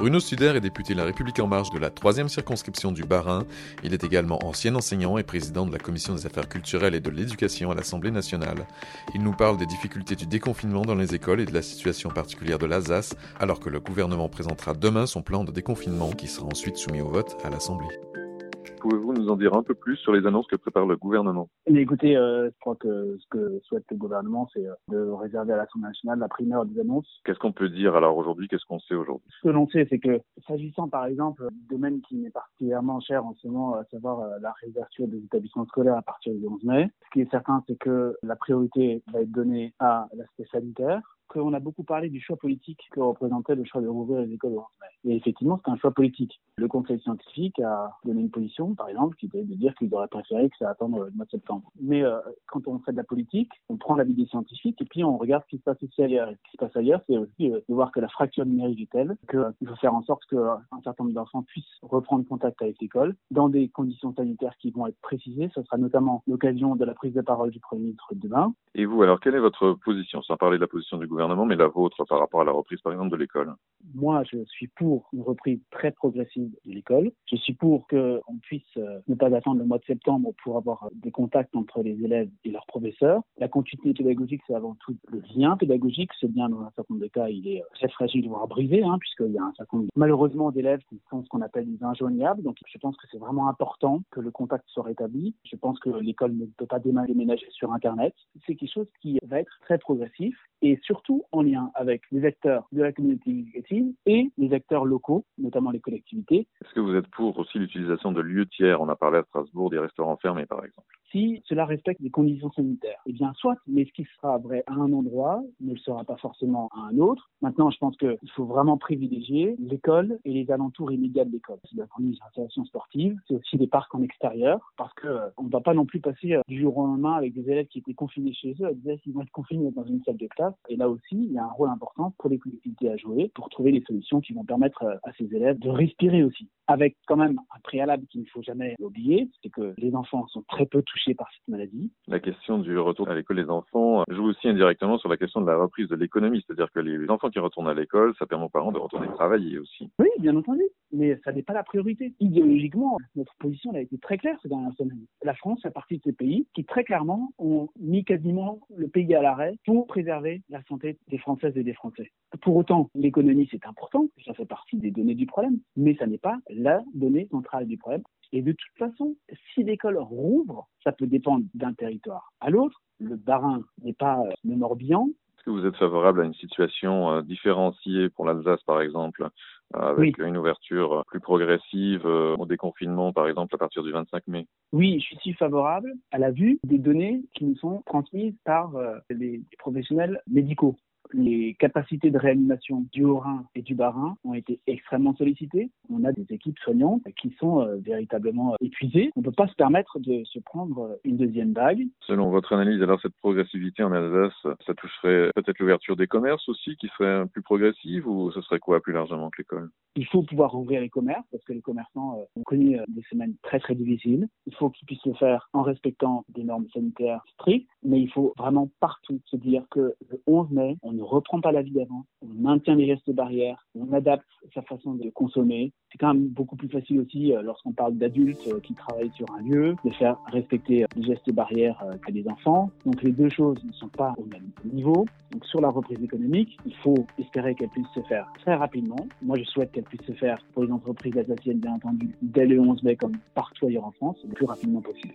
Bruno Studer est député La République En Marche de la 3 circonscription du Bas-Rhin. Il est également ancien enseignant et président de la Commission des affaires culturelles et de l'éducation à l'Assemblée nationale. Il nous parle des difficultés du déconfinement dans les écoles et de la situation particulière de l'Alsace, alors que le gouvernement présentera demain son plan de déconfinement qui sera ensuite soumis au vote à l'Assemblée. Pouvez-vous nous en dire un peu plus sur les annonces que prépare le gouvernement? Écoutez, euh, je crois que ce que souhaite le gouvernement, c'est euh, de réserver à l'Assemblée nationale la primeur des annonces. Qu'est-ce qu'on peut dire alors aujourd'hui? Qu'est-ce qu'on sait aujourd'hui? Ce que l'on sait, c'est que s'agissant par exemple du domaine qui m'est particulièrement cher en ce moment, à savoir euh, la réouverture des établissements scolaires à partir du 11 mai, ce qui est certain, c'est que la priorité va être donnée à l'aspect sanitaire qu'on a beaucoup parlé du choix politique que représentait le choix de rouvrir les écoles au 11 mai. Et effectivement, c'est un choix politique. Le Conseil scientifique a donné une position, par exemple, qui était de dire qu'il aurait préféré que ça attende le mois de septembre. Mais euh, quand on fait de la politique, on prend l'avis des scientifiques et puis on regarde ce qui se passe aussi ailleurs. Ce qui se passe ailleurs, c'est aussi euh, de voir que la fracture numérique est telle qu'il faut faire en sorte qu'un certain nombre d'enfants puissent reprendre contact avec l'école dans des conditions sanitaires qui vont être précisées. Ce sera notamment l'occasion de la prise de parole du Premier ministre demain. Et vous, alors, quelle est votre position, sans parler de la position du gouvernement, mais la vôtre par rapport à la reprise, par exemple, de l'école Moi, je suis pour une reprise très progressive de l'école. Je suis pour qu'on puisse euh, ne pas attendre le mois de septembre pour avoir des contacts entre les élèves et leurs professeurs. La continuité pédagogique, c'est avant tout le lien pédagogique. Ce lien, dans un certain nombre de cas, il est euh, très fragile, voire brisé, hein, puisqu'il y a un certain nombre, malheureusement, d'élèves qui sont ce qu'on appelle des injoignables. Donc, je pense que c'est vraiment important que le contact soit rétabli. Je pense que l'école ne peut pas déménager sur Internet. C'est quelque chose qui va être très progressif et surtout en lien avec les acteurs de la communauté éducative et les acteurs locaux, notamment les collectivités. Est-ce que vous êtes pour aussi l'utilisation de lieux tiers? On a parlé à Strasbourg des restaurants fermés, par exemple. Si cela respecte les conditions sanitaires, eh bien soit, mais ce qui sera vrai à un endroit ne le sera pas forcément à un autre. Maintenant, je pense qu'il faut vraiment privilégier l'école et les alentours immédiats de l'école. C'est la première installation sportive, c'est aussi des parcs en extérieur, parce que euh, ne va pas non plus passer euh, du jour au lendemain avec des élèves qui étaient confinés chez eux, à dire qu'ils vont être confinés dans une salle de classe. Et là aussi, il y a un rôle important pour les collectivités à jouer pour trouver des solutions qui vont permettre euh, à ces élèves de respirer aussi. Avec quand même un préalable qu'il ne faut jamais oublier, c'est que les enfants sont très peu touchés par cette maladie. La question du retour à l'école des enfants joue aussi indirectement sur la question de la reprise de l'économie, c'est-à-dire que les enfants qui retournent à l'école, ça permet aux parents de retourner travailler aussi. Oui, bien entendu, mais ça n'est pas la priorité. Idéologiquement, notre position a été très claire ces dernières semaines. La France fait partie de ces pays qui très clairement ont mis quasiment le pays à l'arrêt pour préserver la santé des Françaises et des Français. Pour autant, l'économie c'est important, ça fait partie des données du problème, mais ça n'est pas la donnée centrale du problème. Et de toute façon, si l'école rouvre, ça peut dépendre d'un territoire à l'autre. Le Barin n'est pas euh, le Morbihan. Est-ce que vous êtes favorable à une situation euh, différenciée pour l'Alsace, par exemple, euh, avec Oui. une ouverture plus progressive au déconfinement, par exemple, à partir du 25 mai? Oui, je suis favorable à la vue des données qui nous sont transmises par les professionnels médicaux. Les capacités de réanimation du Haut-Rhin et du Bas-Rhin ont été extrêmement sollicitées. On a des équipes soignantes qui sont euh, véritablement épuisées. On ne peut pas se permettre de se prendre euh, une deuxième vague. Selon votre analyse, alors cette progressivité en Alsace, ça toucherait peut-être l'ouverture des commerces aussi, qui serait plus progressive, ou ce serait quoi plus largement que l'école? Il faut pouvoir ouvrir les commerces parce que les commerçants euh, ont connu euh, des semaines très très difficiles. Il faut qu'ils puissent le faire en respectant des normes sanitaires strictes, mais il faut vraiment partout se dire que le 11 mai, on ne reprend pas la vie d'avant, on maintient les gestes barrières, on adapte sa façon de consommer. C'est quand même beaucoup plus facile aussi euh, lorsqu'on parle d'adultes euh, qui travaillent sur un lieu, de faire respecter euh, les gestes barrières qu'à des enfants. Donc les deux choses ne sont pas au même niveau. Donc sur la reprise économique, il faut espérer qu'elle puisse se faire très rapidement. Moi, je souhaite qu'elle puisse se faire pour les entreprises alsaciennes, bien entendu, dès le 11 mai, comme partout ailleurs en France, le plus rapidement possible.